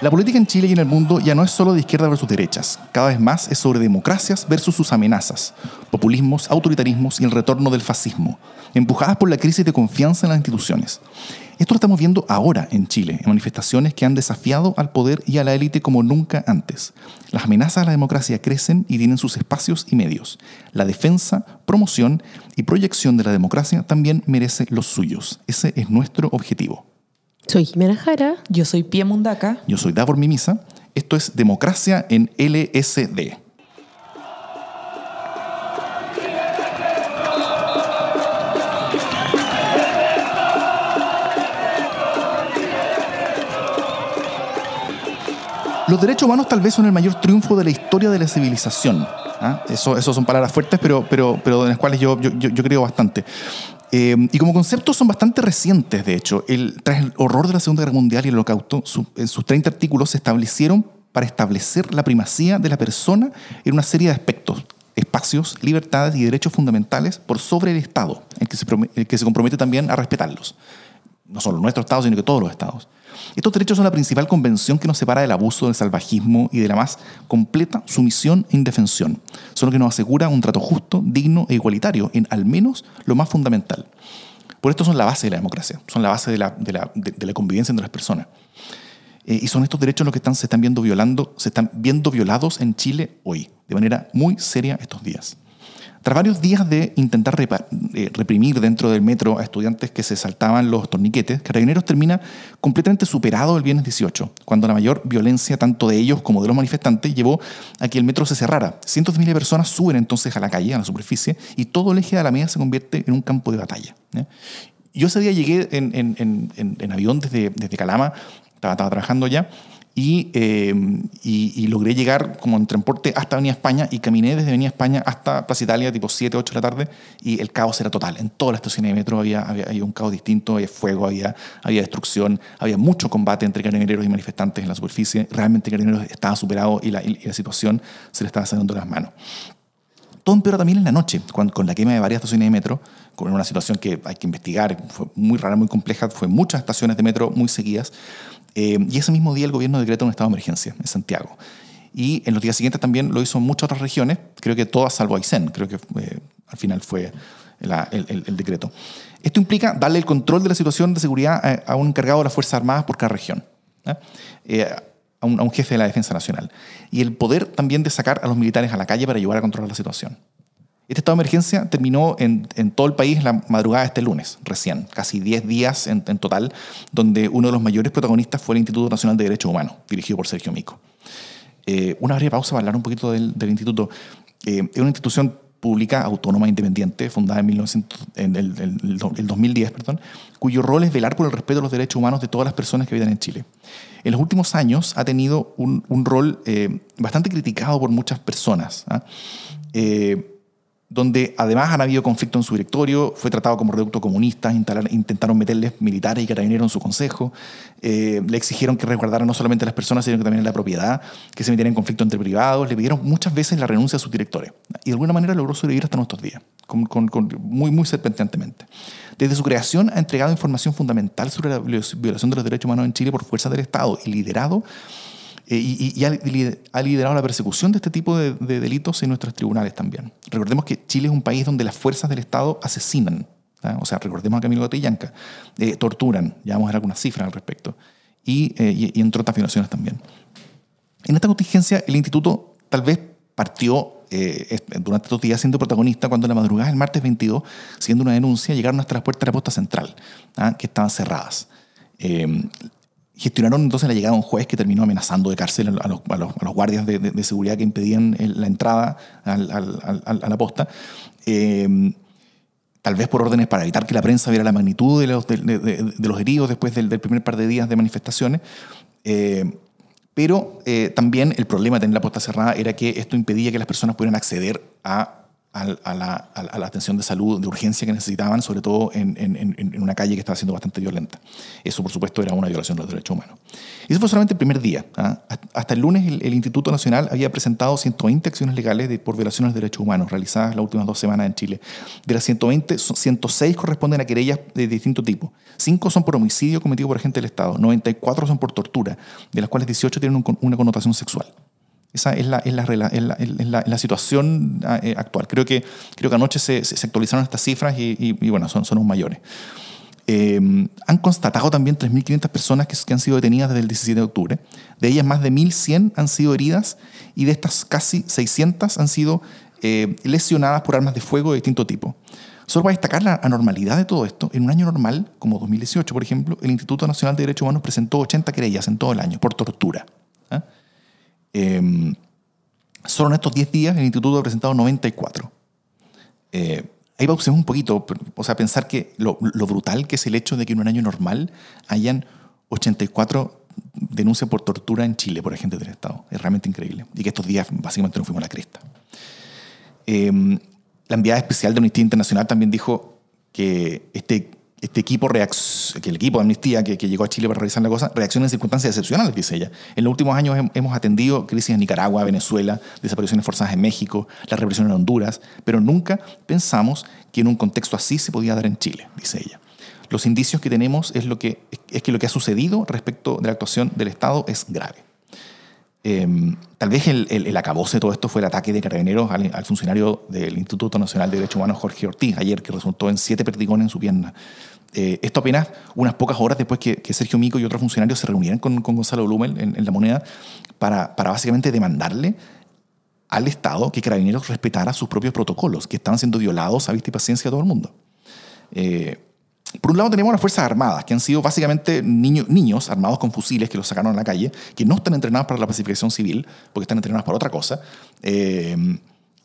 La política en Chile y en el mundo ya no es solo de izquierda versus derechas, cada vez más es sobre democracias versus sus amenazas, populismos, autoritarismos y el retorno del fascismo, empujadas por la crisis de confianza en las instituciones. Esto lo estamos viendo ahora en Chile, en manifestaciones que han desafiado al poder y a la élite como nunca antes. Las amenazas a la democracia crecen y tienen sus espacios y medios. La defensa, promoción y proyección de la democracia también merece los suyos. Ese es nuestro objetivo. Soy Jimena Jara. Yo soy Pia Mundaca. Yo soy Davor Mimisa. Esto es Democracia en LSD. Los derechos humanos tal vez son el mayor triunfo de la historia de la civilización. ¿ah? Eso, son palabras fuertes, pero, pero, pero en las cuales yo, yo, creo bastante. Eh, y como conceptos son bastante recientes, de hecho. El, tras el horror de la Segunda Guerra Mundial y el Holocausto, en sus 30 artículos se establecieron para establecer la primacía de la persona en una serie de aspectos, espacios, libertades y derechos fundamentales por sobre el Estado, el que se, el que se compromete también a respetarlos. No solo nuestro Estado, sino que todos los Estados. Estos derechos son la principal convención que nos separa del abuso, del salvajismo y de la más completa sumisión e indefensión. Son lo que nos asegura un trato justo, digno e igualitario en al menos lo más fundamental. Por esto son la base de la democracia, son la base de la, convivencia entre las personas. Eh, y son estos derechos los que están, se están viendo violando, se están viendo violados en Chile hoy, de manera muy seria estos días. Tras varios días de intentar eh, reprimir dentro del metro a estudiantes que se saltaban los torniquetes, Carabineros termina completamente superado el viernes 18, cuando la mayor violencia tanto de ellos como de los manifestantes llevó a que el metro se cerrara. Cientos de miles de personas suben entonces a la calle, a la superficie, y todo el eje de la media se convierte en un campo de batalla. Yo ese día llegué en, avión desde, desde Calama, estaba, estaba trabajando ya, eh, y, logré llegar como en transporte hasta Avenida España y caminé desde Avenida España hasta Plaza Italia, tipo 7, 8 de la tarde, y el caos era total. En todas las estaciones de metro había, había, un caos distinto, había fuego, había, había destrucción, había mucho combate entre carabineros y manifestantes en la superficie. Realmente carabineros estaba superado y la, y la situación se le estaba saliendo de las manos. Todo empeoró también en la noche, con la quema de varias estaciones de metro, con una situación que hay que investigar, fue muy rara, muy compleja, fue muchas estaciones de metro muy seguidas, eh, y ese mismo día el gobierno decretó un estado de emergencia en Santiago. Y en los días siguientes también lo hizo en muchas otras regiones, creo que todas salvo Aysén, creo que eh, al final fue el, decreto. Esto implica darle el control de la situación de seguridad a, un encargado de las Fuerzas Armadas por cada región, eh, a, un, a un jefe de la Defensa Nacional. Y el poder también de sacar a los militares a la calle para ayudar a controlar la situación. Este estado de emergencia terminó en, todo el país la madrugada de este lunes, recién, casi 10 días en, total, donde uno de los mayores protagonistas fue el Instituto Nacional de Derechos Humanos, dirigido por Sergio Mico. Eh, una breve pausa para hablar un poquito del, instituto. Eh, es una institución pública, autónoma, independiente, fundada en, 1900, en el, 2010, perdón, cuyo rol es velar por el respeto de los derechos humanos de todas las personas que viven en Chile. En los últimos años ha tenido un, rol eh, bastante criticado por muchas personas. ¿ah? Donde además han habido conflictos en su directorio, fue tratado como reducto comunista, intentaron meterles militares y carabineros en su consejo, eh, le exigieron que resguardaran no solamente a las personas, sino que también la propiedad, que se metiera en conflicto entre privados, le pidieron muchas veces la renuncia a sus directores. Y de alguna manera logró sobrevivir hasta nuestros días, muy, muy serpenteantemente. Desde su creación ha entregado información fundamental sobre la violación de los derechos humanos en Chile por fuerza del Estado y liderado eh, y, ha, liderado la persecución de este tipo de, delitos en nuestros tribunales también. Recordemos que Chile es un país donde las fuerzas del Estado asesinan, o sea, recordemos a Camilo Gatillanca, eh, torturan, ya vamos a ver algunas cifras al respecto, y, eh, y, entre otras violaciones también. En esta contingencia, el instituto tal vez partió durante estos días siendo protagonista cuando en la madrugada del martes 22, siguiendo una denuncia, llegaron hasta las puertas de la posta central, que estaban cerradas gestionaron entonces la llegada de un juez que terminó amenazando de cárcel a los, guardias de, seguridad que impedían la entrada a la posta. Em, tal vez por órdenes para evitar que la prensa viera la magnitud de los, heridos después del, primer par de días de manifestaciones. Eh, pero eh, también el problema de tener la posta cerrada era que esto impedía que las personas pudieran acceder a a, la, atención de salud de urgencia que necesitaban, sobre todo en, una calle que estaba siendo bastante violenta. Eso, por supuesto, era una violación de los derechos humanos. Y eso fue solamente el primer día. ¿ah? Hasta el lunes, el, Instituto Nacional había presentado 120 acciones legales por violaciones de derechos humanos realizadas las últimas dos semanas en Chile. De las 120, 106 corresponden a querellas de distinto tipo. 5 son por homicidio cometido por agente del Estado. 94 son por tortura, de las cuales 18 tienen una connotación sexual. Esa es la, es la, la, situación ah, eh, actual. Creo que, creo que anoche se, se actualizaron estas cifras y, bueno, son, son mayores. Em, han constatado también 3.500 personas que, que, han sido detenidas desde el 17 de octubre. De ellas, más de 1.100 han sido heridas y de estas casi 600 han sido eh, lesionadas por armas de fuego de distinto tipo. Solo para destacar la anormalidad de todo esto, en un año normal, como 2018, por ejemplo, el Instituto Nacional de Derechos Humanos presentó 80 querellas en todo el año por tortura. Eh, solo en estos 10 días el instituto ha presentado 94. Eh, ahí a un poquito, o sea, pensar que lo, brutal que es el hecho de que en un año normal hayan 84 denuncias por tortura en Chile por agentes del Estado. Es realmente increíble. Y que estos días básicamente nos fuimos a la cresta. Eh, la enviada especial de Amnistía Internacional también dijo que este este equipo, que el equipo de Amnistía que, llegó a Chile para revisar la cosa, reacciona en circunstancias excepcionales, dice ella. En los últimos años hemos atendido crisis en Nicaragua, Venezuela, desapariciones forzadas en México, la represión en Honduras, pero nunca pensamos que en un contexto así se podía dar en Chile, dice ella. Los indicios que tenemos es, lo que, es que lo que ha sucedido respecto de la actuación del Estado es grave. Em, tal vez el, el, acabose de todo esto fue el ataque de carabineros al, funcionario del Instituto Nacional de Derechos Humanos, Jorge Ortiz, ayer, que resultó en siete perdigones en su pierna. Eh, esto apenas unas pocas horas después que, Sergio Mico y otros funcionarios se reunieran con, Gonzalo Blumel en, la moneda para, para, básicamente demandarle al Estado que Carabineros respetara sus propios protocolos, que estaban siendo violados a vista y paciencia de todo el mundo. Eh, por un lado tenemos las Fuerzas Armadas, que han sido básicamente niños armados con fusiles que los sacaron a la calle, que no están entrenados para la pacificación civil, porque están entrenados para otra cosa, eh,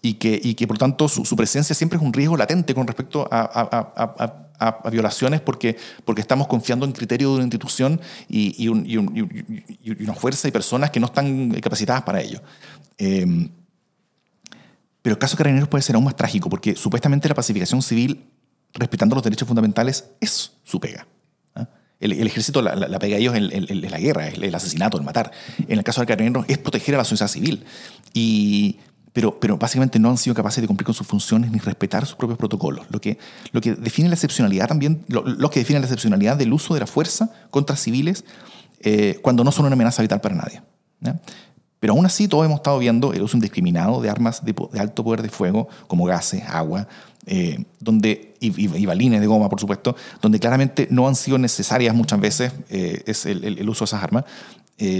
y, que, y que por tanto su, presencia siempre es un riesgo latente con respecto a, violaciones porque, porque estamos confiando en criterio de una institución y, una fuerza y personas que no están capacitadas para ello. Eh, pero el caso de Carabineros puede ser aún más trágico porque supuestamente la pacificación civil respetando los derechos fundamentales es su pega. ¿ah? El, ejército, la, pega de ellos es la guerra, el, el, asesinato, el matar. En el caso de Carabineros es proteger a la sociedad civil. Y, pero, pero básicamente no han sido capaces de cumplir con sus funciones ni respetar sus propios protocolos. Lo que, define la excepcionalidad también, lo, que define la excepcionalidad del uso de la fuerza contra civiles eh, cuando no son una amenaza vital para nadie. Pero aún así todos hemos estado viendo el uso indiscriminado de armas de, alto poder de fuego como gases, agua, eh, donde, y, balines de goma, por supuesto, donde claramente no han sido necesarias muchas veces eh, es el, uso de esas armas,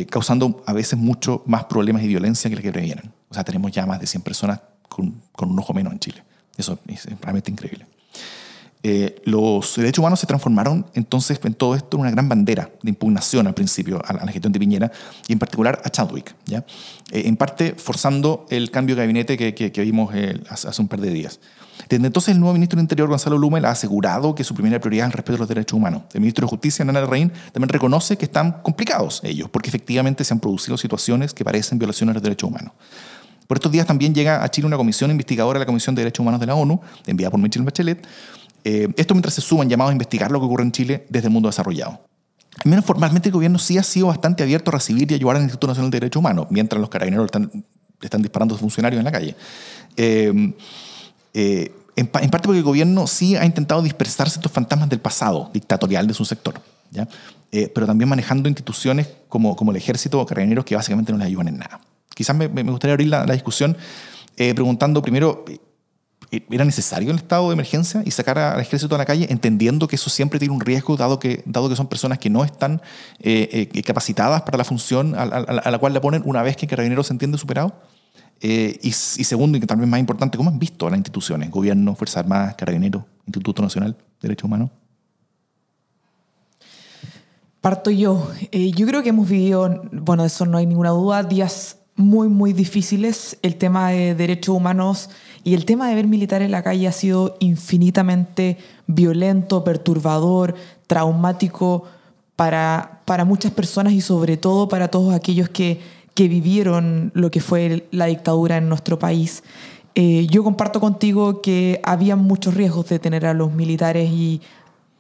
causando a veces mucho más problemas y violencia que las que previenen. Sea, tenemos ya más de 100 personas con, con un ojo menos en Chile. Eso es realmente increíble. los derechos humanos se transformaron entonces en todo esto en una gran bandera de impugnación al principio a la, gestión de Piñera y en particular a Chadwick, ¿ya? en parte forzando el cambio de gabinete que, que, vimos hace, un par de días. Desde entonces, el nuevo ministro del Interior, Gonzalo Lumel, ha asegurado que su primera prioridad es el respeto de los derechos humanos. El ministro de Justicia, Nana Rein, también reconoce que están complicados ellos, porque efectivamente se han producido situaciones que parecen violaciones de los derechos humanos. Por estos días también llega a Chile una comisión investigadora de la Comisión de Derechos Humanos de la ONU, enviada por Michelle Bachelet. Eh, esto mientras se suman llamados a investigar lo que ocurre en Chile desde el mundo desarrollado. Al menos formalmente el gobierno sí ha sido bastante abierto a recibir y ayudar al Instituto Nacional de Derechos Humanos, mientras los carabineros están, disparando a sus funcionarios en la calle. Eh, eh, en, parte porque el gobierno sí ha intentado dispersar ciertos fantasmas del pasado dictatorial de su sector, ¿ya? Eh, pero también manejando instituciones como, como el ejército o carabineros que básicamente no le ayudan en nada. Quizás me, gustaría abrir la, discusión eh, preguntando primero, ¿era necesario el estado de emergencia y sacar al ejército a la calle, entendiendo que eso siempre tiene un riesgo, dado que, dado que son personas que no están capacitadas para la función a, la cual le ponen una vez que Carabineros se entiende superado? Eh, y, segundo, y que también más importante, ¿cómo han visto a las instituciones? Gobierno, Fuerzas Armadas, Carabineros, Instituto Nacional de Derechos Humanos. Parto yo. Eh, yo creo que hemos vivido, bueno, de eso no hay ninguna duda, días muy, muy difíciles. El tema de derechos humanos y el tema de ver militares en la calle ha sido infinitamente violento, perturbador, traumático para, para muchas personas y sobre todo para todos aquellos que que vivieron lo que fue la dictadura en nuestro país. eh, yo comparto contigo que había muchos riesgos de tener a los militares y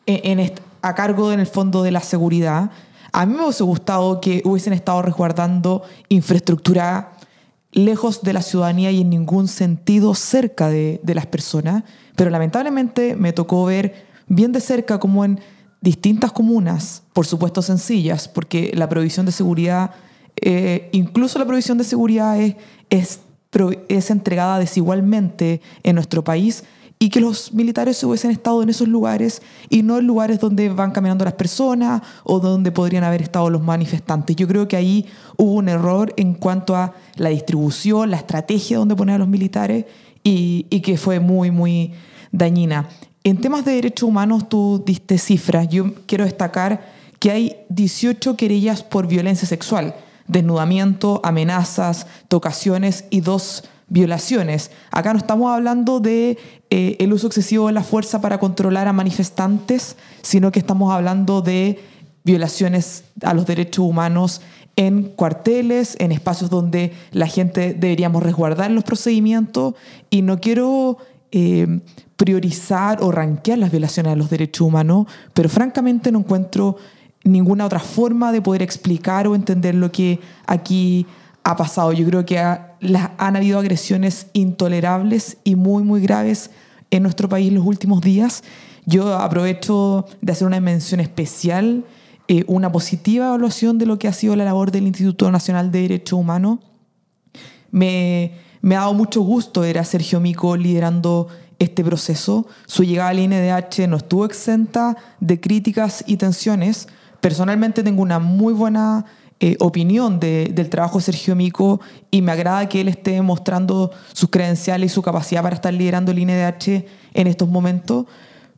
en, en a cargo en el fondo de la seguridad. A mí me hubiese gustado que hubiesen estado resguardando infraestructura lejos de la ciudadanía y en ningún sentido cerca de, las personas, pero lamentablemente me tocó ver bien de cerca como en distintas comunas, por supuesto sencillas, porque la provisión de seguridad, eh, incluso la provisión de seguridad es, es, es entregada desigualmente en nuestro país y que los militares hubiesen estado en esos lugares y no en lugares donde van caminando las personas o donde podrían haber estado los manifestantes. Yo creo que ahí hubo un error en cuanto a la distribución, la estrategia donde poner a los militares y, y que fue muy, muy dañina. En temas de derechos humanos tú diste cifras. Yo quiero destacar que hay 18 querellas por violencia sexual, desnudamiento, amenazas, tocaciones y dos violaciones. Acá no estamos hablando de eh, el uso excesivo de la fuerza para controlar a manifestantes, sino que estamos hablando de violaciones a los derechos humanos en cuarteles, en espacios donde la gente deberíamos resguardar los procedimientos y no quiero eh, priorizar o ranquear las violaciones a los derechos humanos, pero francamente no encuentro ninguna otra forma de poder explicar o entender lo que aquí ha pasado. Yo creo que han habido agresiones intolerables y muy, muy graves en nuestro país los últimos días. Yo aprovecho de hacer una mención especial, eh, una positiva evaluación de lo que ha sido la labor del Instituto Nacional de Derechos Humanos. Me, me ha dado mucho gusto ver a Sergio Mico liderando este proceso. Su llegada al INDH no estuvo exenta de críticas y tensiones. Personalmente tengo una muy buena eh, opinión del trabajo de Sergio Mico y me agrada que él esté mostrando sus credenciales y su capacidad para estar liderando el INDH en estos momentos.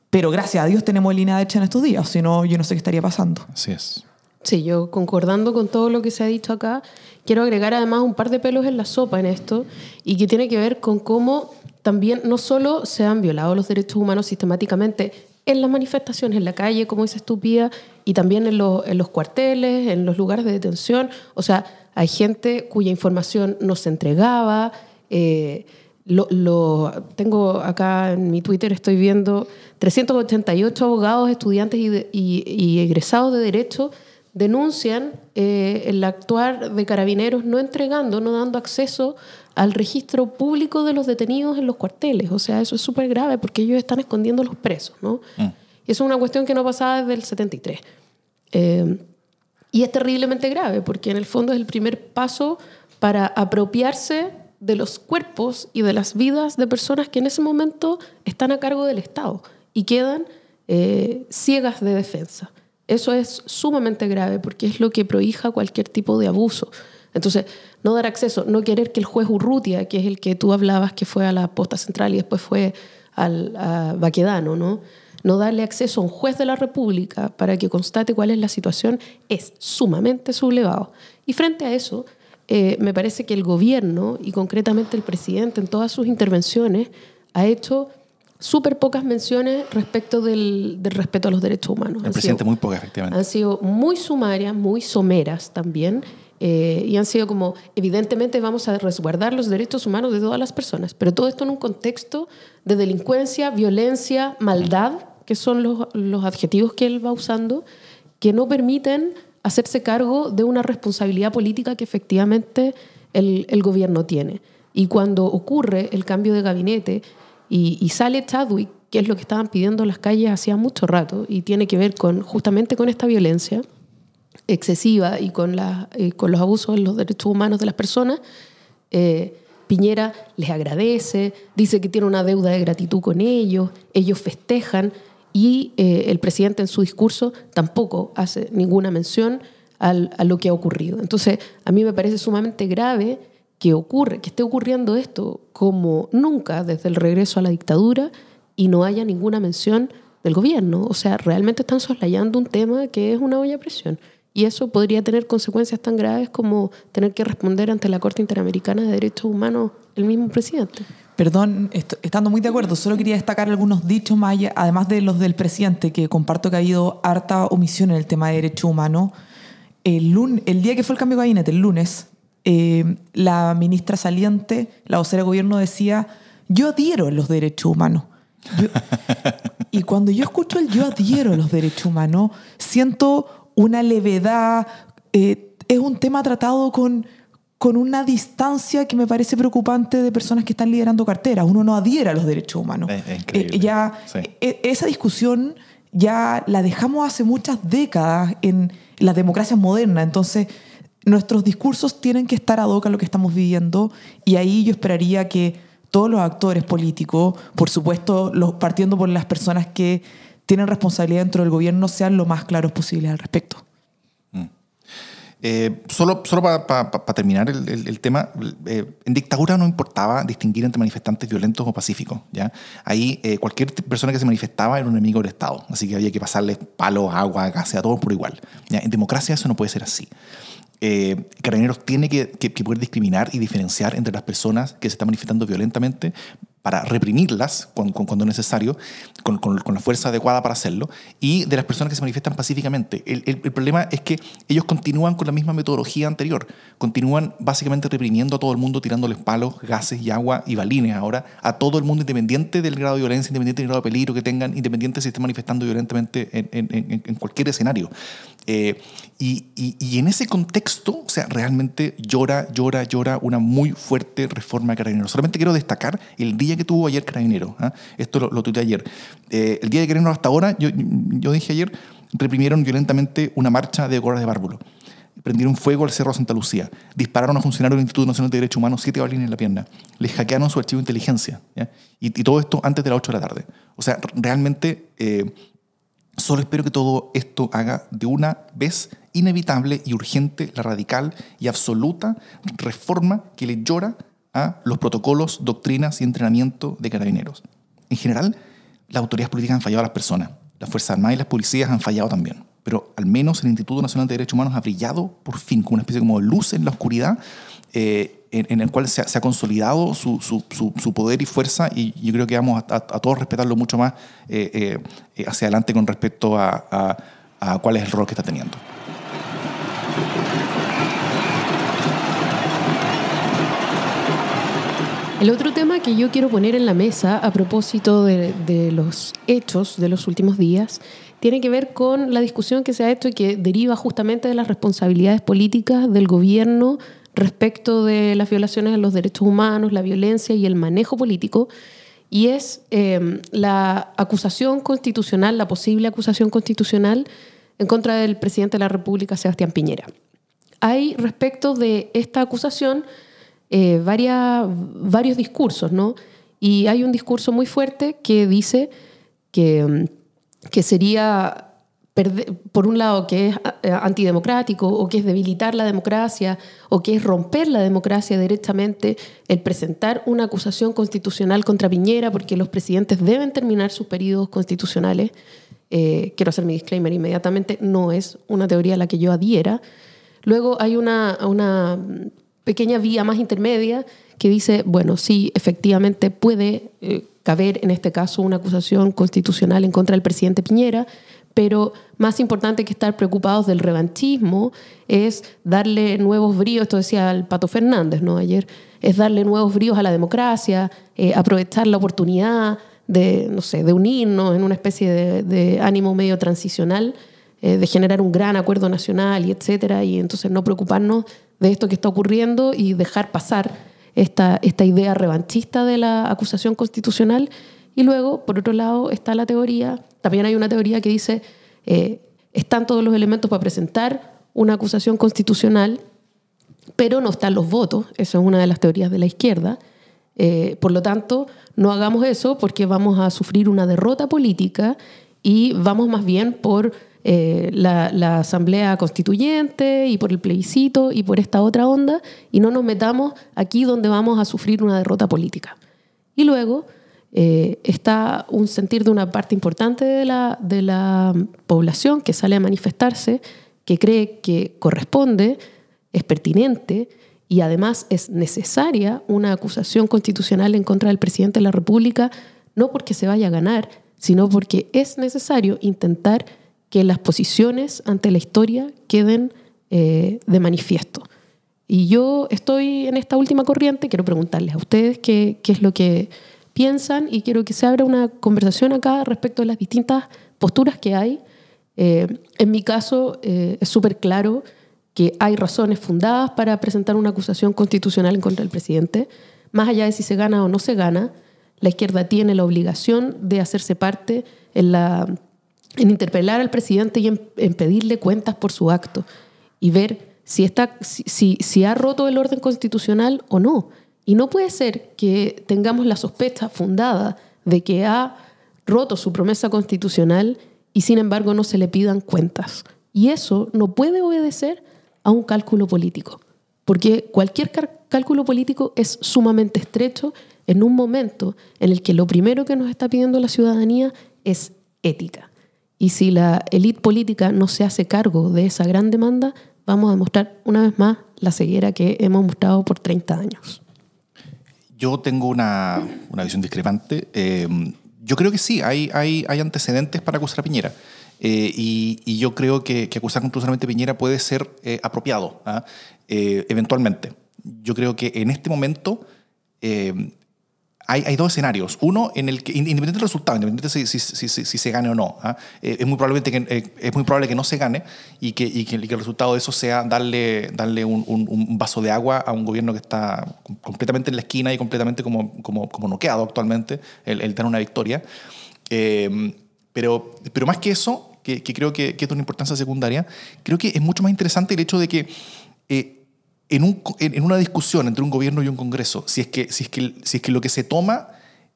Pero gracias a Dios tenemos el INDH en estos días, si no, yo no sé qué estaría pasando. Así es. Sí, yo concordando con todo lo que se ha dicho acá, quiero agregar además un par de pelos en la sopa en esto y que tiene que ver con cómo también no solo se han violado los derechos humanos sistemáticamente en las manifestaciones, en la calle, como dice Estupía, y también en, los cuarteles, en los lugares de detención. O sea, hay gente cuya información no se entregaba. Eh, lo, tengo acá en mi Twitter, estoy viendo 388 abogados, estudiantes y, egresados de Derecho denuncian eh, el actuar de carabineros no entregando, no dando acceso al registro público de los detenidos en los cuarteles. O sea, eso es súper grave porque ellos están escondiendo a los presos, ¿no? Mm. Y eso es una cuestión que no pasaba desde el 73. Eh, y es terriblemente grave porque en el fondo es el primer paso para apropiarse de los cuerpos y de las vidas de personas que en ese momento están a cargo del Estado y quedan eh, ciegas de defensa. Eso es sumamente grave porque es lo que prohija cualquier tipo de abuso. Entonces, no dar acceso, no querer que el juez Urrutia, que es el que tú hablabas que fue a la posta central y después fue al a Baquedano, ¿no? no darle acceso a un juez de la República para que constate cuál es la situación es sumamente sublevado. Y frente a eso, eh, me parece que el gobierno y concretamente el presidente en todas sus intervenciones ha hecho súper pocas menciones respecto del, respeto a los derechos humanos. El presidente muy pocas, efectivamente. Han sido muy sumarias, muy someras también. Eh, y han sido como, evidentemente vamos a resguardar los derechos humanos de todas las personas, pero todo esto en un contexto de delincuencia, violencia, maldad, que son los, adjetivos que él va usando, que no permiten hacerse cargo de una responsabilidad política que efectivamente el, el gobierno tiene. Y cuando ocurre el cambio de gabinete y, y sale Chadwick, que es lo que estaban pidiendo las calles hacía mucho rato, y tiene que ver con, justamente con esta violencia, excesiva y con, la, eh, con los abusos de los derechos humanos de las personas, eh, Piñera les agradece, dice que tiene una deuda de gratitud con ellos, ellos festejan y eh, el presidente en su discurso tampoco hace ninguna mención al, a lo que ha ocurrido. Entonces, a mí me parece sumamente grave que ocurre, que esté ocurriendo esto como nunca desde el regreso a la dictadura y no haya ninguna mención del gobierno. O sea, realmente están soslayando un tema que es una olla presión. Y eso podría tener consecuencias tan graves como tener que responder ante la Corte Interamericana de Derechos Humanos el mismo presidente. Perdón, estando muy de acuerdo, solo quería destacar algunos dichos más, además de los del presidente, que comparto que ha habido harta omisión en el tema de derechos humanos. El, el día que fue el cambio de gabinete, el lunes, eh, la ministra saliente, la vocera de gobierno, decía yo adhiero a los derechos humanos. Yo- y cuando yo escucho el yo adhiero a los derechos humanos, siento una levedad, eh, es un tema tratado con, con una distancia que me parece preocupante de personas que están liderando carteras. Uno no adhiere a los derechos humanos. Es- es increíble. Eh, ya, Sí. e- esa discusión ya la dejamos hace muchas décadas en la democracia moderna. Entonces, nuestros discursos tienen que estar ad hoc a lo que estamos viviendo y ahí yo esperaría que todos los actores políticos, por supuesto, los, partiendo por las personas que tienen responsabilidad dentro del gobierno, sean lo más claros posible al respecto. Eh, solo solo para terminar el, tema, eh, en dictadura no importaba distinguir entre manifestantes violentos o pacíficos. ¿ya? Ahí eh, cualquier persona que se manifestaba era un enemigo del Estado, así que había que pasarles palos, agua, gas, a todos por igual. ¿ya? En democracia eso no puede ser así. Eh, Carabineros tiene que poder discriminar y diferenciar entre las personas que se están manifestando violentamente para reprimirlas cuando, cuando es necesario, con, con- con la fuerza adecuada para hacerlo, y de las personas que se manifiestan pacíficamente. El, el- el problema es que ellos continúan con la misma metodología anterior, continúan básicamente reprimiendo a todo el mundo, tirándoles palos, gases y agua y balines ahora a todo el mundo, independiente del grado de violencia, independiente del grado de peligro que tengan, independiente si estén manifestando violentamente en, en- en- en cualquier escenario. Eh, y, y- y en ese contexto, o sea, realmente llora, llora, llora una muy fuerte reforma de Carabineros. Solamente quiero destacar el día que tuvo ayer Carabineros. ¿ah? Esto lo, lo tuiteé ayer. Eh, el día de Carabineros hasta ahora, yo, yo dije ayer, reprimieron violentamente una marcha de Goras de Bárbaro. Prendieron fuego al Cerro Santa Lucía. Dispararon a funcionarios del Instituto Nacional de Derechos Humanos siete balines en la pierna. Les hackearon su archivo de inteligencia. ¿ya? Y, y todo esto antes de las 8 de la tarde. O sea, realmente... eh, Solo espero que todo esto haga de una vez inevitable y urgente la radical y absoluta reforma que le llora a los protocolos, doctrinas y entrenamiento de carabineros. En general, las autoridades políticas han fallado a las personas. Las Fuerzas Armadas y las policías han fallado también. Pero al menos el Instituto Nacional de Derechos Humanos ha brillado por fin como una especie como de luz en la oscuridad eh, en, en el cual se ha, se ha consolidado su, su- su- su poder y fuerza y yo creo que vamos a, a- a todos respetarlo mucho más eh, eh, hacia adelante con respecto a- a cuál es el rol que está teniendo. El otro tema que yo quiero poner en la mesa a propósito de, los hechos de los últimos días tiene que ver con la discusión que se ha hecho y que deriva justamente de las responsabilidades políticas del gobierno respecto de las violaciones de los derechos humanos, la violencia y el manejo político. Y es eh, la acusación constitucional, la posible acusación constitucional en contra del presidente de la República, Sebastián Piñera. Hay respecto de esta acusación eh, varias, varios discursos, ¿no? Y hay un discurso muy fuerte que dice que, mm, que sería, por un lado, que es eh, antidemocrático o que es debilitar la democracia o que es romper la democracia directamente el presentar una acusación constitucional contra Piñera porque los presidentes deben terminar sus periodos constitucionales. Eh, quiero hacer mi disclaimer inmediatamente, no es una teoría a la que yo adhiera. Luego hay una, una pequeña vía más intermedia que dice, bueno, sí, efectivamente puede eh, caber en este caso una acusación constitucional en contra del presidente Piñera, pero más importante que estar preocupados del revanchismo es darle nuevos bríos, esto decía el Pato Fernández ¿no? ayer, es darle nuevos bríos a la democracia, eh, aprovechar la oportunidad de, no sé, de unirnos en una especie de, ánimo medio transicional eh, de generar un gran acuerdo nacional y etcétera, y entonces no preocuparnos de esto que está ocurriendo y dejar pasar esta, esta idea revanchista de la acusación constitucional. Y luego, por otro lado, está la teoría, también hay una teoría que dice, eh, están todos los elementos para presentar una acusación constitucional, pero no están los votos, eso es una de las teorías de la izquierda. Eh, por lo tanto, no hagamos eso porque vamos a sufrir una derrota política y vamos más bien por eh, la, asamblea constituyente y por el plebiscito y por esta otra onda y no nos metamos aquí donde vamos a sufrir una derrota política. Y luego eh, está un sentir de una parte importante de la, de la población que sale a manifestarse, que cree que corresponde, es pertinente y además es necesaria una acusación constitucional en contra del presidente de la República, no porque se vaya a ganar, sino porque es necesario intentar que las posiciones ante la historia queden eh, de manifiesto. Y yo estoy en esta última corriente, quiero preguntarles a ustedes qué, qué es lo que, piensan y quiero que se abra una conversación acá respecto a las distintas posturas que hay. Eh, en mi caso eh, es súper claro que hay razones fundadas para presentar una acusación constitucional contra del presidente. Más allá de si se gana o no se gana, la izquierda tiene la obligación de hacerse parte en, la, en interpelar al presidente y en, pedirle cuentas por su acto y ver si, está, si, si ha roto el orden constitucional o no. Y no puede ser que tengamos la sospecha fundada de que ha roto su promesa constitucional y sin embargo no se le pidan cuentas. Y eso no puede obedecer a un cálculo político, porque cualquier cálculo político es sumamente estrecho en un momento en el que lo primero que nos está pidiendo la ciudadanía es ética. Y si la élite política no se hace cargo de esa gran demanda, vamos a demostrar una vez más la ceguera que hemos mostrado por 30 años. Yo tengo una, una visión discrepante. Eh, yo creo que sí, hay, hay, hay antecedentes para acusar a Piñera. Eh, y, yo creo que, acusar constitucionalmente a Piñera puede ser eh, apropiado, ¿ah? eventualmente. Yo creo que en este momento hay, hay, dos escenarios. Uno en el que, independientemente del resultado, independientemente si, si, si, si se gane o no, ¿ah? eh, es, muy que, eh, es muy probable que no se gane y que, y que, el resultado de eso sea darle, darle un, un, vaso de agua a un gobierno que está completamente en la esquina y completamente como, como, como noqueado actualmente, el, el tener una victoria. Eh, pero, pero más que eso, que, que creo que, que, es de una importancia secundaria, creo que es mucho más interesante el hecho de que en, un, en, una discusión entre un gobierno y un Congreso, si es que, si es que, si es que lo que se toma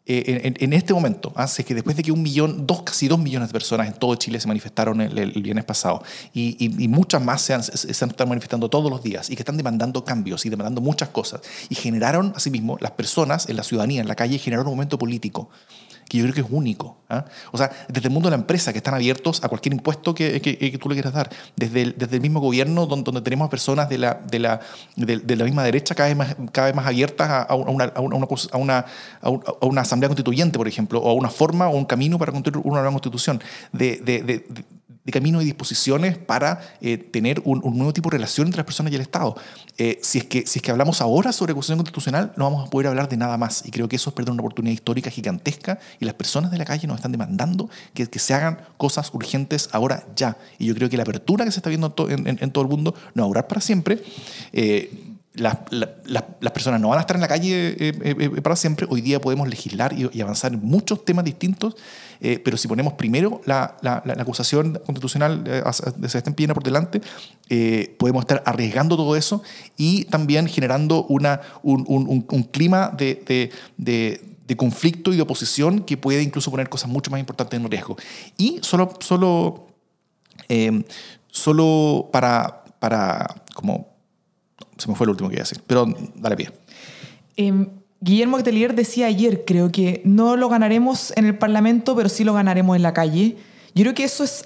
eh, en, este momento, hace que después de que un millón, dos, casi dos millones de personas en todo Chile se manifestaron el, el, viernes pasado y, y, muchas más se, han, se están manifestando todos los días y que están demandando cambios y demandando muchas cosas y generaron, asimismo, las personas en la ciudadanía, en la calle, generaron un momento político que yo creo que es único. ¿ah? O sea, desde el mundo de la empresa, que están abiertos a cualquier impuesto que, tú le quieras dar. Desde el, desde el mismo gobierno, donde, tenemos personas de la, de, la, de, la misma derecha cada vez más, cada vez más abiertas a, una, a, una, a, una, a, una, asamblea constituyente, por ejemplo, o a una forma o un camino para construir una nueva constitución. de de camino y disposiciones para eh, tener un, nuevo tipo de relación entre las personas y el Estado. Eh, si, es que, si es que hablamos ahora sobre acusación constitucional, no vamos a poder hablar de nada más. Y creo que eso es perder una oportunidad histórica gigantesca y las personas de la calle nos están demandando que, que se hagan cosas urgentes ahora ya. Y yo creo que la apertura que se está viendo en, en, todo el mundo no va a durar para siempre. Eh, las, las, personas no van a estar en la calle para siempre. Hoy día podemos legislar y, y avanzar en muchos temas distintos eh, pero si ponemos primero la, la, la acusación constitucional de Sebastián Piñera por delante, eh, podemos estar arriesgando todo eso y también generando una, un, un, un clima de, de, de de conflicto y de oposición que puede incluso poner cosas mucho más importantes en riesgo. Y solo, solo, eh, solo para, para, como, se me fue el último que iba decir, pero dale pie. Eh, Guillermo Atelier decía ayer, creo que no lo ganaremos en el Parlamento, pero sí lo ganaremos en la calle. Yo creo que eso es...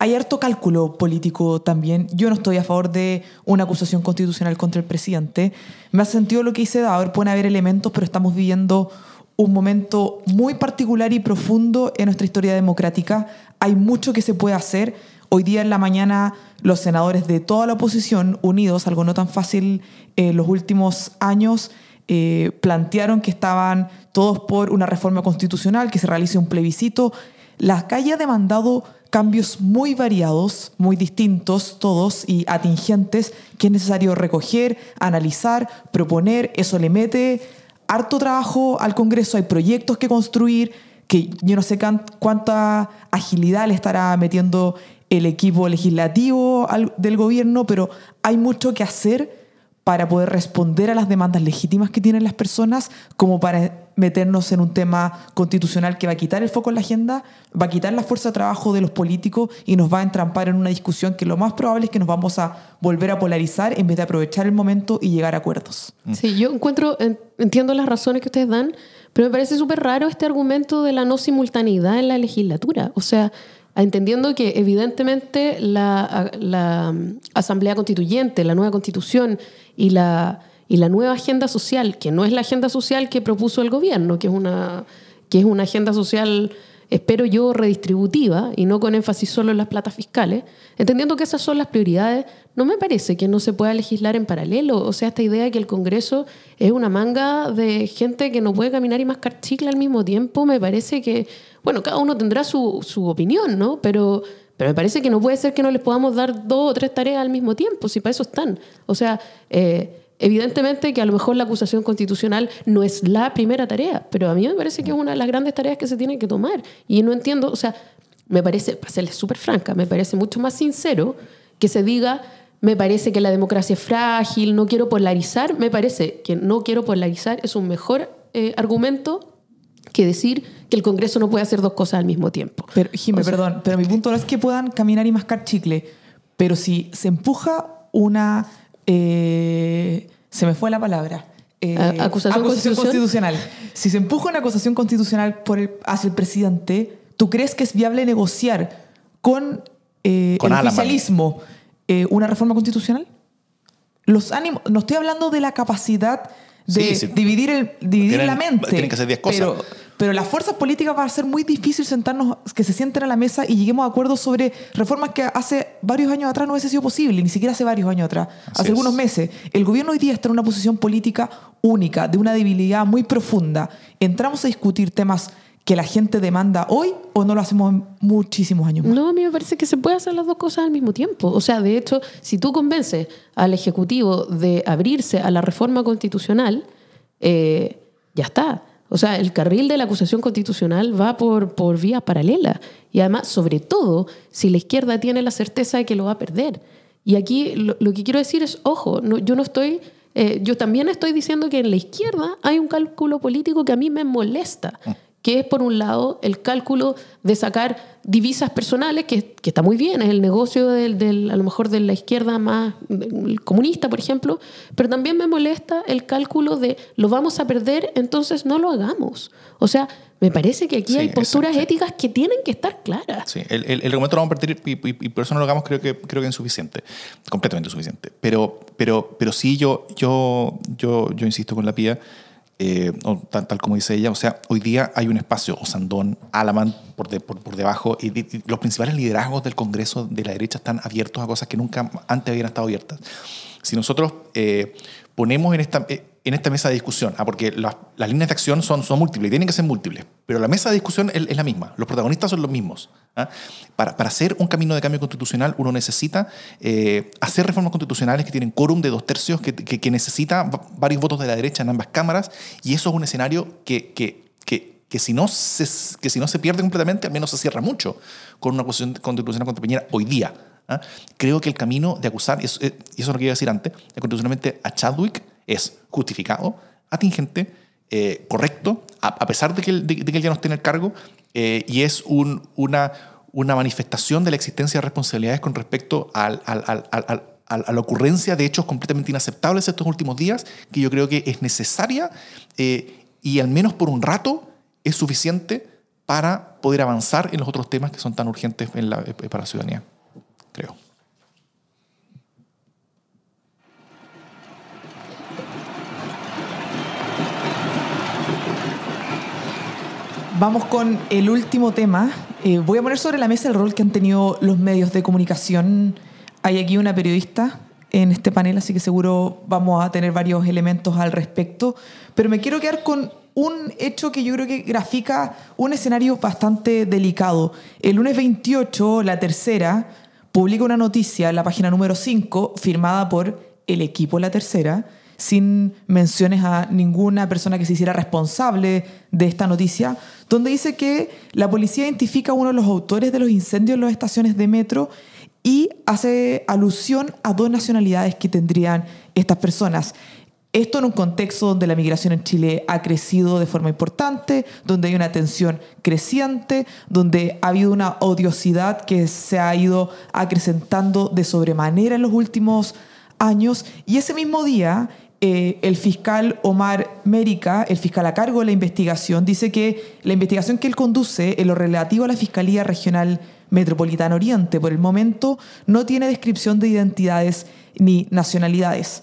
Hay harto cálculo político también. Yo no estoy a favor de una acusación constitucional contra el presidente. Me ha sentido lo que hice de ver, pueden haber elementos, pero estamos viviendo un momento muy particular y profundo en nuestra historia democrática. Hay mucho que se puede hacer. Hoy día en la mañana los senadores de toda la oposición, unidos, algo no tan fácil en los últimos años, eh, plantearon que estaban todos por una reforma constitucional, que se realice un plebiscito. La calle ha demandado cambios muy variados, muy distintos todos y atingentes, que es necesario recoger, analizar, proponer. Eso le mete harto trabajo al Congreso, hay proyectos que construir, que yo no sé cuánta agilidad le estará metiendo el equipo legislativo del gobierno, pero hay mucho que hacer para poder responder a las demandas legítimas que tienen las personas, como para meternos en un tema constitucional que va a quitar el foco en la agenda, va a quitar la fuerza de trabajo de los políticos y nos va a entrampar en una discusión que lo más probable es que nos vamos a volver a polarizar en vez de aprovechar el momento y llegar a acuerdos. Mm. Sí, yo encuentro, entiendo las razones que ustedes dan, pero me parece súper raro este argumento de la no simultaneidad en la legislatura. O sea, entendiendo que evidentemente la, la, Asamblea Constituyente, la nueva constitución y la, y la nueva agenda social, que no es la agenda social que propuso el gobierno, que es una, que es una agenda social espero yo, redistributiva y no con énfasis solo en las platas fiscales, entendiendo que esas son las prioridades, no me parece que no se pueda legislar en paralelo. O sea, esta idea de que el Congreso es una manga de gente que no puede caminar y mascar chicle al mismo tiempo, me parece que, bueno, cada uno tendrá su, su opinión, ¿no? Pero pero me parece que no puede ser que no les podamos dar dos o tres tareas al mismo tiempo, si para eso están. O sea, eh, evidentemente que a lo mejor la acusación constitucional no es la primera tarea, pero a mí me parece que es una de las grandes tareas que se tienen que tomar. Y no entiendo, o sea, me parece, para serles súper franca, me parece mucho más sincero que se diga, me parece que la democracia es frágil, no quiero polarizar, me parece que no quiero polarizar es un mejor eh, argumento que decir que el Congreso no puede hacer dos cosas al mismo tiempo. Pero, Jimé, perdón, pero mi punto no es que puedan caminar y mascar chicle, pero si se empuja una... Eh, se me fue la palabra. Eh, acusación, constitucional. Si se empuja una acusación constitucional por el, hacia el presidente, ¿tú crees que es viable negociar con, eh, el oficialismo una reforma constitucional? Los ánimos, no estoy hablando de la capacidad de dividir, el, dividir la mente. Tienen que hacer 10 cosas. Pero, pero las fuerzas políticas va a ser muy difícil sentarnos, que se sienten a la mesa y lleguemos a acuerdos sobre reformas que hace varios años atrás no hubiese sido posible, ni siquiera hace varios años atrás, hace algunos meses. El gobierno hoy día está en una posición política única, de una debilidad muy profunda. Entramos a discutir temas que la gente demanda hoy o no lo hacemos en muchísimos años más? No, a mí me parece que se puede hacer las dos cosas al mismo tiempo. O sea, de hecho, si tú convences al Ejecutivo de abrirse a la reforma constitucional, eh, ya está. O sea, el carril de la acusación constitucional va por, por vía paralela. Y además, sobre todo, si la izquierda tiene la certeza de que lo va a perder. Y aquí lo, que quiero decir es, ojo, no, yo no estoy... Eh, yo también estoy diciendo que en la izquierda hay un cálculo político que a mí me molesta. Que es por un lado el cálculo de sacar divisas personales, que, está muy bien, es el negocio del, a lo mejor de la izquierda más comunista, por ejemplo, pero también me molesta el cálculo de lo vamos a perder, entonces no lo hagamos. O sea, me parece que aquí hay posturas éticas que tienen que estar claras. Sí, el, el, argumento lo vamos a perder y, por eso no lo hagamos, creo que, creo que es insuficiente, completamente insuficiente. Pero, pero, pero sí, yo, yo, yo, yo insisto con la PIA eh, tal, como dice ella, o sea, hoy día hay un espacio, Osandón, Alaman por, por, por, debajo, y, los principales liderazgos del Congreso de la derecha están abiertos a cosas que nunca antes habían estado abiertas. Si nosotros eh, ponemos en esta, eh, en esta mesa de discusión, ah, porque las, líneas de acción son, son múltiples y tienen que ser múltiples, pero la mesa de discusión es, la misma, los protagonistas son los mismos. ¿ah? Para, para, hacer un camino de cambio constitucional uno necesita eh, hacer reformas constitucionales que tienen quórum de dos tercios, que, que, necesita varios votos de la derecha en ambas cámaras, y eso es un escenario que, que, que, si no se, que si no se pierde completamente, al menos se cierra mucho con una acusación constitucional contra Piñera hoy día. ¿Ah? Creo que el camino de acusar, y eso, eh, y eso es lo que iba a decir antes, constitucionalmente a Chadwick es justificado, atingente, eh, correcto, a, pesar de que, él, de, que, él, ya no esté en el cargo, eh, y es un, una, una manifestación de la existencia de responsabilidades con respecto al, al, al, a la ocurrencia de hechos completamente inaceptables estos últimos días, que yo creo que es necesaria eh, y al menos por un rato es suficiente para poder avanzar en los otros temas que son tan urgentes en la, para la ciudadanía, creo. Vamos con el último tema. Eh, voy a poner sobre la mesa el rol que han tenido los medios de comunicación. Hay aquí una periodista en este panel, así que seguro vamos a tener varios elementos al respecto. Pero me quiero quedar con un hecho que yo creo que grafica un escenario bastante delicado. El lunes 28, la tercera, publica una noticia en la página número 5, firmada por el equipo La Tercera, sin menciones a ninguna persona que se hiciera responsable de esta noticia, donde dice que la policía identifica a uno de los autores de los incendios en las estaciones de metro y hace alusión a dos nacionalidades que tendrían estas personas. Esto en un contexto donde la migración en Chile ha crecido de forma importante, donde hay una tensión creciente, donde ha habido una odiosidad que se ha ido acrecentando de sobremanera en los últimos años. Y ese mismo día, eh, el fiscal Omar Mérica, el fiscal a cargo de la investigación, dice que la investigación que él conduce en lo relativo a la Fiscalía Regional Metropolitana Oriente por el momento no tiene descripción de identidades ni nacionalidades.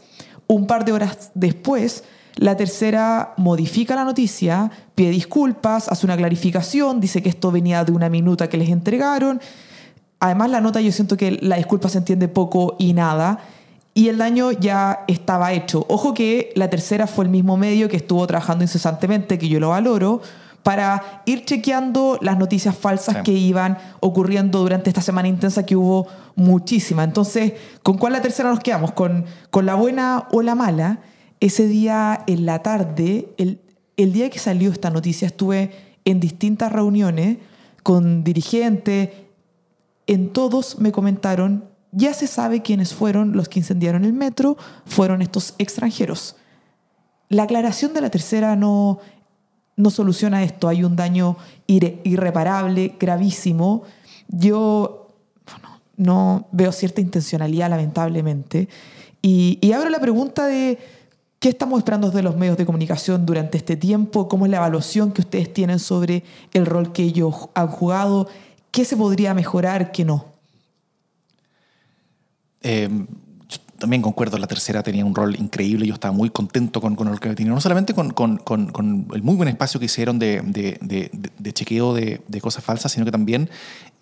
Un par de horas después, La tercera modifica la noticia, pide disculpas, hace una clarificación, dice que esto venía de una minuta que les entregaron. Además, la nota yo siento que la disculpa se entiende poco y nada. Y el daño ya estaba hecho. Ojo que la tercera fue el mismo medio que estuvo trabajando incesantemente, que yo lo valoro, para ir chequeando las noticias falsas Sí. que iban ocurriendo durante esta semana intensa que hubo muchísima. Entonces, ¿con cuál la tercera nos quedamos? ¿Con, con la buena o la mala? Ese día en la tarde, el, el día que salió esta noticia, estuve en distintas reuniones con dirigentes. En todos me comentaron, ya se sabe quiénes fueron los que incendiaron el metro, fueron estos extranjeros. La aclaración de la tercera no, no soluciona esto. Hay un daño irre- irreparable, gravísimo. Yo no veo cierta intencionalidad, lamentablemente. Y, y abro la pregunta de qué estamos esperando de los medios de comunicación durante este tiempo, cómo es la evaluación que ustedes tienen sobre el rol que ellos han jugado, qué se podría mejorar, qué no. Eh, también concuerdo, la tercera tenía un rol increíble, yo estaba muy contento con, con el que tenía, no solamente con, con- con- el muy buen espacio que hicieron de, de- de- chequeo de, cosas falsas, sino que también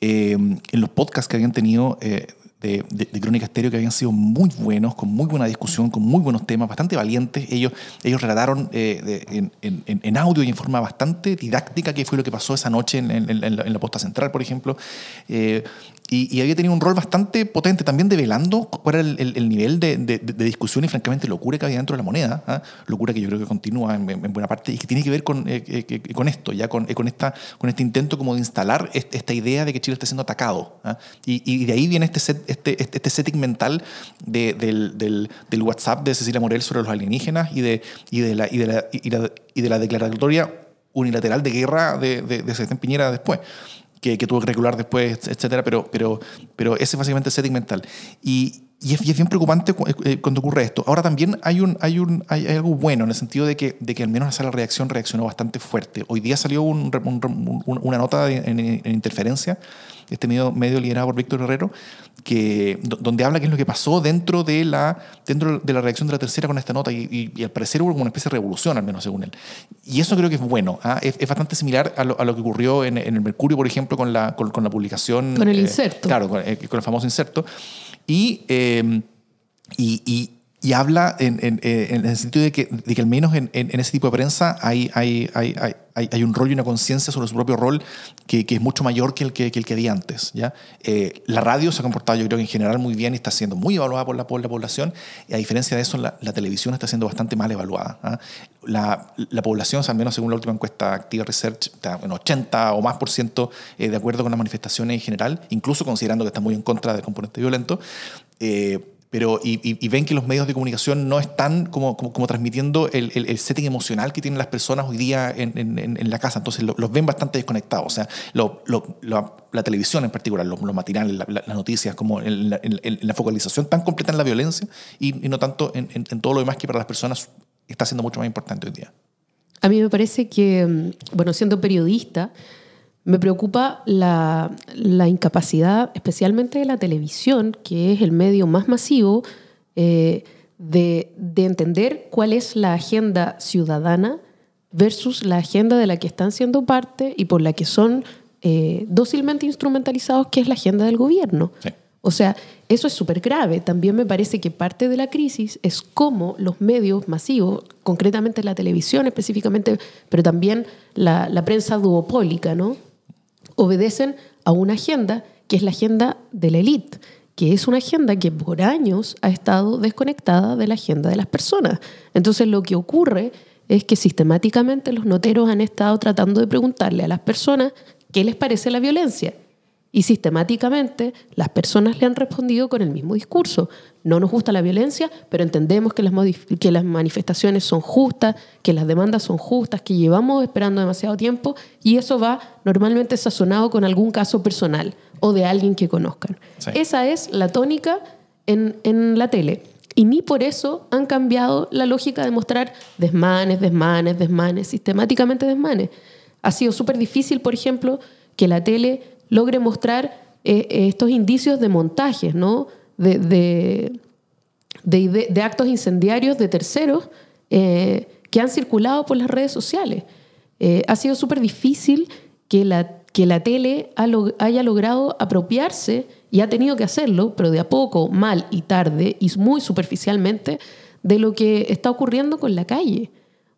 eh, en los podcasts que habían tenido eh, de, Crónica Estéreo, que habían sido muy buenos, con muy buena discusión, con muy buenos temas, bastante valientes. Ellos, ellos relataron eh, en, en- audio y en forma bastante didáctica qué fue lo que pasó esa noche en la posta central, por ejemplo. Eh, y, y había tenido un rol bastante potente también develando cuál era el, el- el nivel de, de- de discusión y francamente locura que había dentro de la moneda. ¿ah? Locura que yo creo que continúa en, en buena parte y que tiene que ver con, eh, eh, eh, con esto, ya con, eh, con, esta, con este intento como de instalar est- esta idea de que Chile está siendo atacado. ¿ah? Y, y de ahí viene este, set- este, este, este setting mental de- del, del- del WhatsApp de Cecilia Morel sobre los alienígenas y de, y de, la, y de, la, y de la declaratoria unilateral de guerra de, de, de Piñera después que, que tuvo que regular después, etcétera, pero, pero, pero ese es básicamente el setting mental. Y, y es, y es bien preocupante cu- eh, cuando ocurre esto. Ahora también hay, un, hay, un, hay, algo bueno en el sentido de que, de que al menos la sala de reacción reaccionó bastante fuerte. Hoy día salió un- un- una nota de- en, en interferencia, este medio, medio liderado por Víctor Herrero, que, do- donde habla qué es lo que pasó dentro de la, dentro de la reacción de la tercera con esta nota y, y- y al parecer hubo como una especie de revolución, al menos según él. Y eso creo que es bueno. ¿ah? Es, es bastante similar a lo, a lo que ocurrió en, en el Mercurio, por ejemplo, con la, con, con la publicación. Con el eh, inserto. claro, con, eh, con el famoso inserto. Y, eh, y, y- y habla en, en- eh, en el sentido de que, de que al menos en, en- ese tipo de prensa hay, hay, hay, hay, hay- un rol y una conciencia sobre su propio rol que, que es mucho mayor que el que, que el que había antes. ¿ya? Eh, la radio se ha comportado yo creo que en general muy bien y está siendo muy evaluada por la, por la población y a diferencia de eso la, la televisión está siendo bastante mal evaluada. ¿ah? La, la población, al menos según la última encuesta Activa Research, está en 80 o más por ciento eh, de acuerdo con las manifestaciones en general, incluso considerando que está muy en contra del componente violento. Eh, pero, y, y- ven que los medios de comunicación no están como, como, como transmitiendo el, el- el setting emocional que tienen las personas hoy día en, en- en- la casa. Entonces lo- los ven bastante desconectados. O sea, lo- lo- la, la televisión en particular, los, matinales, la- la- las noticias, como en la, en- la focalización tan completa en la violencia y, y no tanto en todo lo demás que para las personas está siendo mucho más importante hoy día. A mí me parece que, mm, bueno, siendo periodista, me preocupa la, la incapacidad, especialmente de la televisión, que es el medio más masivo, eh, de, de entender cuál es la agenda ciudadana versus la agenda de la que están siendo parte y por la que son eh, dócilmente instrumentalizados, que es la agenda del gobierno. Sí. O sea, eso es súper grave. También me parece que parte de la crisis es cómo los medios masivos, concretamente la televisión específicamente, pero también la, la prensa duopólica, ¿no? Obedecen a una agenda que es la agenda de la élite, que es una agenda que por años ha estado desconectada de la agenda de las personas. Entonces lo que ocurre es que sistemáticamente los noteros han estado tratando de preguntarle a las personas qué les parece la violencia. Y sistemáticamente las personas le han respondido con el mismo discurso. No nos gusta la violencia, pero entendemos que las, modif- que las manifestaciones son justas, que las demandas son justas, que llevamos esperando demasiado tiempo y eso va normalmente sazonado con algún caso personal o de alguien que conozcan. Sí. Esa es la tónica en, en la tele. Y ni por eso han cambiado la lógica de mostrar desmanes, desmanes, desmanes, sistemáticamente desmanes. Ha sido súper difícil, por ejemplo, que la tele logre mostrar eh, eh, estos indicios de montajes, ¿no? De, de, actos incendiarios de terceros eh, que han circulado por las redes sociales. Ha sido súper difícil que la, que la tele haya logrado apropiarse y ha tenido que hacerlo, pero de a poco, mal y tarde y muy superficialmente, de lo que está ocurriendo con la calle.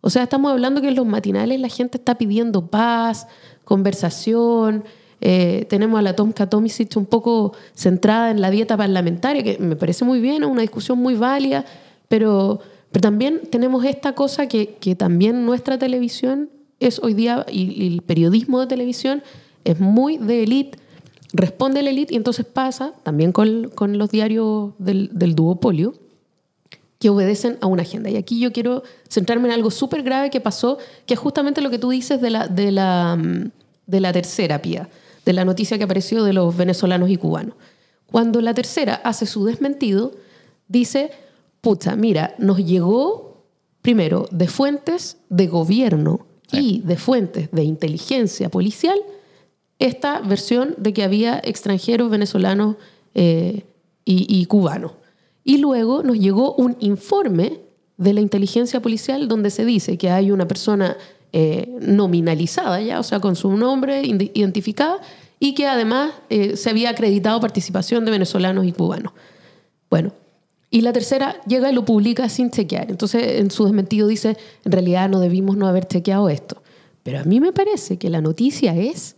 O sea, estamos hablando que en los matinales la gente está pidiendo paz, conversación. Eh, tenemos a la Tomka Tomisic un poco centrada en la dieta parlamentaria, que me parece muy bien, es una discusión muy válida, pero, pero también tenemos esta cosa que, que también nuestra televisión es hoy día, y, el periodismo de televisión es muy de élite, responde la élite, y entonces pasa también con, con los diarios del, del duopolio, que obedecen a una agenda. Y aquí yo quiero centrarme en algo súper grave que pasó, que es justamente lo que tú dices de la, de la, de la tercera pía, de la noticia que apareció de los venezolanos y cubanos. Cuando la tercera hace su desmentido, dice, pucha, mira, nos llegó primero de fuentes de gobierno y de fuentes de inteligencia policial esta versión de que había extranjeros venezolanos eh, y, y cubanos. Y luego nos llegó un informe de la inteligencia policial donde se dice que hay una persona eh, nominalizada ya, o sea, con su nombre identificada, y que además eh, se había acreditado participación de venezolanos y cubanos. Bueno, y la tercera llega y lo publica sin chequear. Entonces, en su desmentido dice, en realidad no debimos no haber chequeado esto. Pero a mí me parece que la noticia es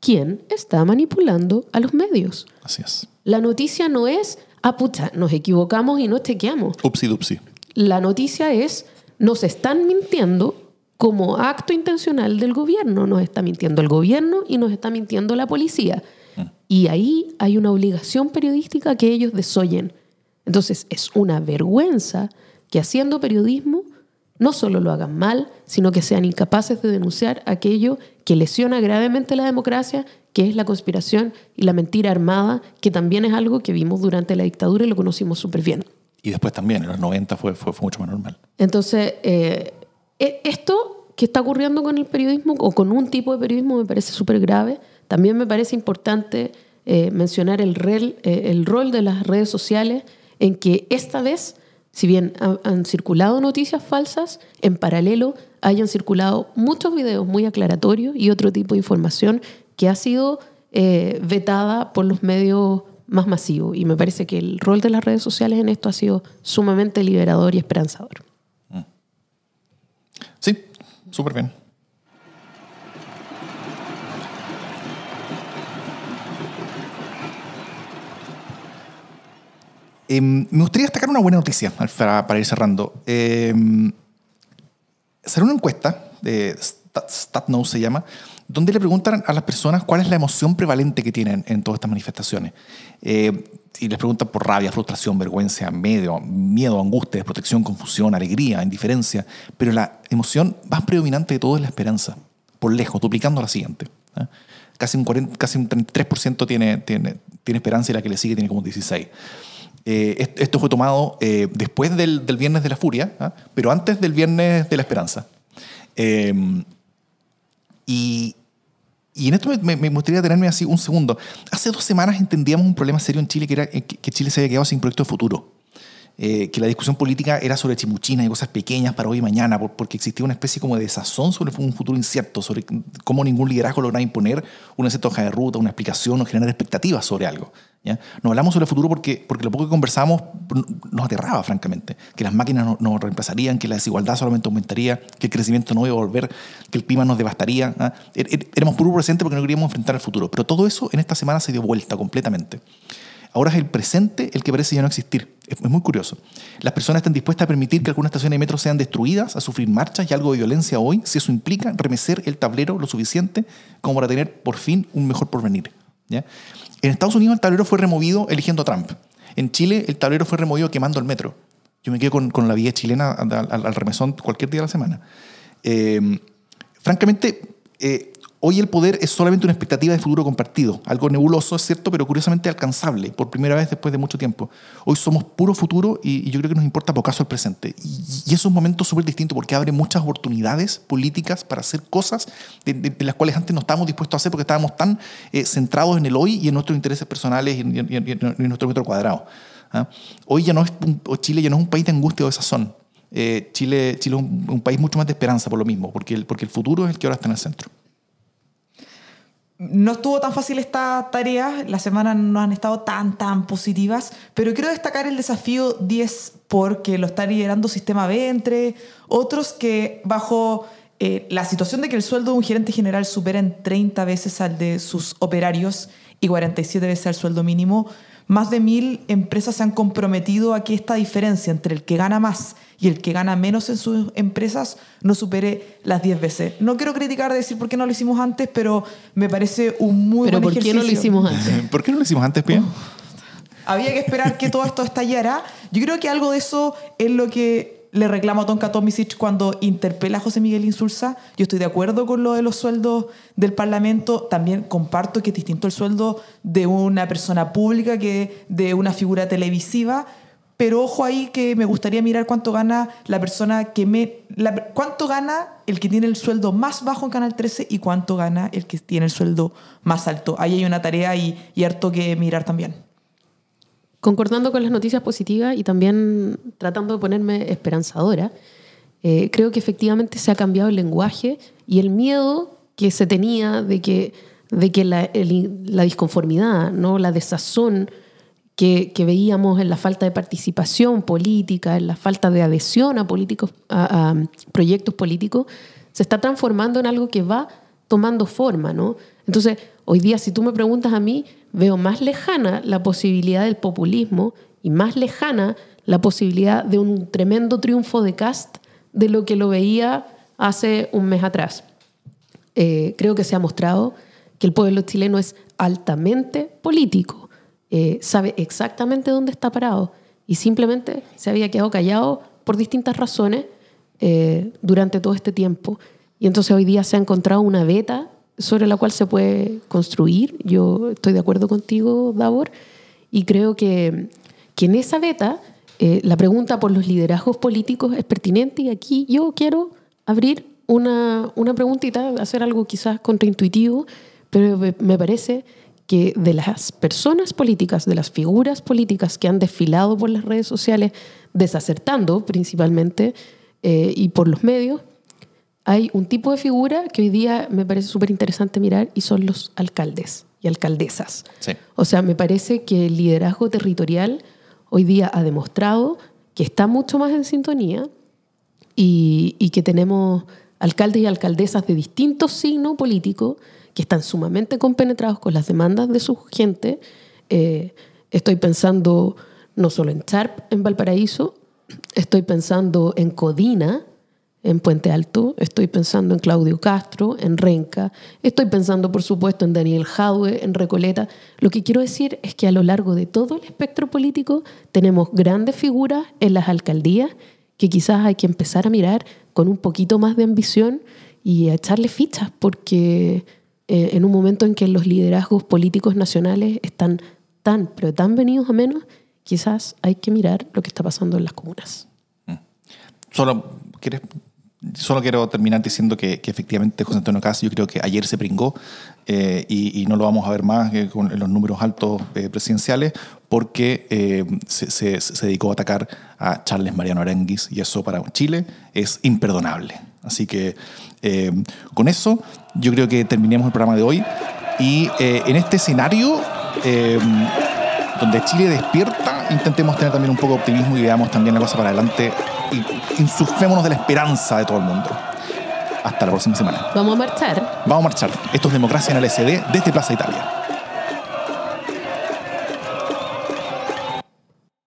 quién está manipulando a los medios. Así es. La noticia no es ah, pucha, nos equivocamos y nos chequeamos. Upsi dupsi. La noticia es, nos están mintiendo como acto intencional del gobierno. Nos está mintiendo el gobierno y nos está mintiendo la policía. Mm. Y ahí hay una obligación periodística que ellos desoyen. Entonces es una vergüenza que haciendo periodismo no solo lo hagan mal, sino que sean incapaces de denunciar aquello que lesiona gravemente la democracia, que es la conspiración y la mentira armada, que también es algo que vimos durante la dictadura y lo conocimos súper bien. Y después también, en los 90 fue, fue, mucho más normal. Entonces, eh, esto que está ocurriendo con el periodismo o con un tipo de periodismo me parece súper grave. También me parece importante eh, mencionar el, eh, el rol de las redes sociales en que esta vez si bien han, circulado noticias falsas, en paralelo hayan circulado muchos videos muy aclaratorios y otro tipo de información que ha sido eh, vetada por los medios más masivos. Y me parece que el rol de las redes sociales en esto ha sido sumamente liberador y esperanzador. Súper bien. Em, me gustaría destacar una buena noticia para, ir cerrando. Eh, salió una encuesta, de StatNow se llama, donde le preguntan a las personas cuál es la emoción prevalente que tienen en todas estas manifestaciones. Eh, y les preguntan por rabia, frustración, vergüenza, miedo, miedo, angustia, desprotección, confusión, alegría, indiferencia. Pero la emoción más predominante de todo es la esperanza, por lejos, duplicando la siguiente. ¿eh? Casi, un 40, casi un 33% tiene, tiene, tiene esperanza y la que le sigue tiene como 16%. Eh, esto fue tomado después del, Viernes de la Furia, pero antes del Viernes de la Esperanza. Em, y, en esto me, gustaría tenerme así un segundo. Hace dos semanas entendíamos un problema serio en Chile, que era que Chile se había quedado sin proyecto de futuro. Eh, que la discusión política era sobre chimuchinas y cosas pequeñas para hoy y mañana, porque existía una especie como de desazón sobre un futuro incierto, sobre cómo ningún liderazgo lograba imponer una cierta hoja de ruta, una explicación o generar expectativas sobre algo. ¿ya? No hablamos sobre el futuro porque, porque lo poco que conversamos nos aterraba, francamente. Que las máquinas nos, reemplazarían, que la desigualdad solamente aumentaría, que el crecimiento no iba a volver, que el clima nos devastaría. ¿ah? Er, er, éramos puro presente porque no queríamos enfrentar el futuro. Pero todo eso en esta semana se dio vuelta completamente. Ahora es el presente el que parece ya no existir. Es, muy curioso. Las personas están dispuestas a permitir que algunas estaciones de metro sean destruidas, a sufrir marchas y algo de violencia hoy, si eso implica remecer el tablero lo suficiente como para tener por fin un mejor porvenir. En Estados Unidos el tablero fue removido eligiendo a Trump. En Chile el tablero fue removido quemando el metro. Yo me quedo con, la vía chilena al, remesón cualquier día de la semana. Eh, francamente, eh, Hoy el poder es solamente una expectativa de futuro compartido, algo nebuloso, es cierto, pero curiosamente alcanzable, por primera vez después de mucho tiempo. Hoy somos puro futuro y, yo creo que nos importa pocaso el presente. Y, eso es un momento súper distinto porque abre muchas oportunidades políticas para hacer cosas de, las cuales antes no estábamos dispuestos a hacer porque estábamos tan eh, centrados en el hoy y en nuestros intereses personales y en, nuestro metro cuadrado. ¿ah? Hoy ya no es, Chile ya no es un país de angustia o de sazón eh, Chile, Chile es un, un país mucho más de esperanza por lo mismo, porque el, porque el futuro es el que ahora está en el centro. No estuvo tan fácil esta tarea, las semanas no han estado tan, tan positivas, pero quiero destacar el desafío 10 porque lo está liderando Sistema B entre otros que bajo eh, la situación de que el sueldo de un gerente general supera en 30 veces al de sus operarios y 47 veces al sueldo mínimo, más de mil empresas se han comprometido a que esta diferencia entre el que gana más y el que gana menos en sus empresas no supere las 10 veces. No quiero criticar de decir por qué no lo hicimos antes, pero me parece un muy Pero buen ¿por qué no lo hicimos antes? ¿Por qué no lo hicimos antes, Pia? Había que esperar que todo esto estallara. Yo creo que algo de eso es lo que le reclamo a Tonka Tomisic cuando interpela a José Miguel Insulza. Yo estoy de acuerdo con lo de los sueldos del Parlamento. También comparto que es distinto el sueldo de una persona pública que de una figura televisiva. Pero ojo ahí que me gustaría mirar cuánto gana la persona que me... la- cuánto gana el que tiene el sueldo más bajo en Canal 13 y cuánto gana el que tiene el sueldo más alto. Ahí hay una tarea y, y harto que mirar también. Concordando con las noticias positivas y también tratando de ponerme esperanzadora, eh, creo que efectivamente se ha cambiado el lenguaje y el miedo que se tenía de que, de que la, disconformidad, ¿no? la desazón que, veíamos en la falta de participación política, en la falta de adhesión a, políticos, a proyectos políticos, se está transformando en algo que va tomando forma. ¿no? Entonces, hoy día, si tú me preguntas a mí, veo más lejana la posibilidad del populismo y más lejana la posibilidad de un tremendo triunfo de Cast de lo que lo veía hace un mes atrás. Eh, creo que se ha mostrado que el pueblo chileno es altamente político, eh, sabe exactamente dónde está parado y simplemente se había quedado callado por distintas razones eh, durante todo este tiempo. Y entonces hoy día se ha encontrado una beta sobre la cual se puede construir. Yo estoy de acuerdo contigo, Davor, y creo que, que en esa beta eh, la pregunta por los liderazgos políticos es pertinente y aquí yo quiero abrir una, una preguntita, hacer algo quizás contraintuitivo, pero me, parece que de las personas políticas, de las figuras políticas que han desfilado por las redes sociales, desacertando principalmente, eh, y por los medios, hay un tipo de figura que hoy día me parece súper interesante mirar y son los alcaldes y alcaldesas. Sí. O sea, me parece que el liderazgo territorial hoy día ha demostrado que está mucho más en sintonía y, y que tenemos alcaldes y alcaldesas de distintos signos políticos que están sumamente compenetrados con las demandas de su gente. Eh, estoy pensando no solo en Charp, en Valparaíso, estoy pensando en Codina, en Puente Alto, estoy pensando en Claudio Castro, en Renca, estoy pensando por supuesto en Daniel Jadwe, en Recoleta. Lo que quiero decir es que a lo largo de todo el espectro político tenemos grandes figuras en las alcaldías que quizás hay que empezar a mirar con un poquito más de ambición y a echarle fichas, porque eh, en un momento en que los liderazgos políticos nacionales están tan, pero tan venidos a menos, quizás hay que mirar lo que está pasando en las comunas. Solo, ¿quieres? Solo quiero terminar diciendo que, efectivamente José Antonio Caz yo creo que ayer se pringó eh, y, no lo vamos a ver más eh, con los números altos eh, presidenciales porque se, dedicó a atacar a Charles Mariano Aranguis y eso para Chile es imperdonable. Así que con eso yo creo que terminemos el programa de hoy y en este escenario donde Chile despierta, intentemos tener también un poco de optimismo y veamos también la cosa para adelante y insuflémonos de la esperanza de todo el mundo. Hasta la próxima semana. Vamos a marchar. Vamos a marchar. Esto es Democracia en el SD desde Plaza Italia.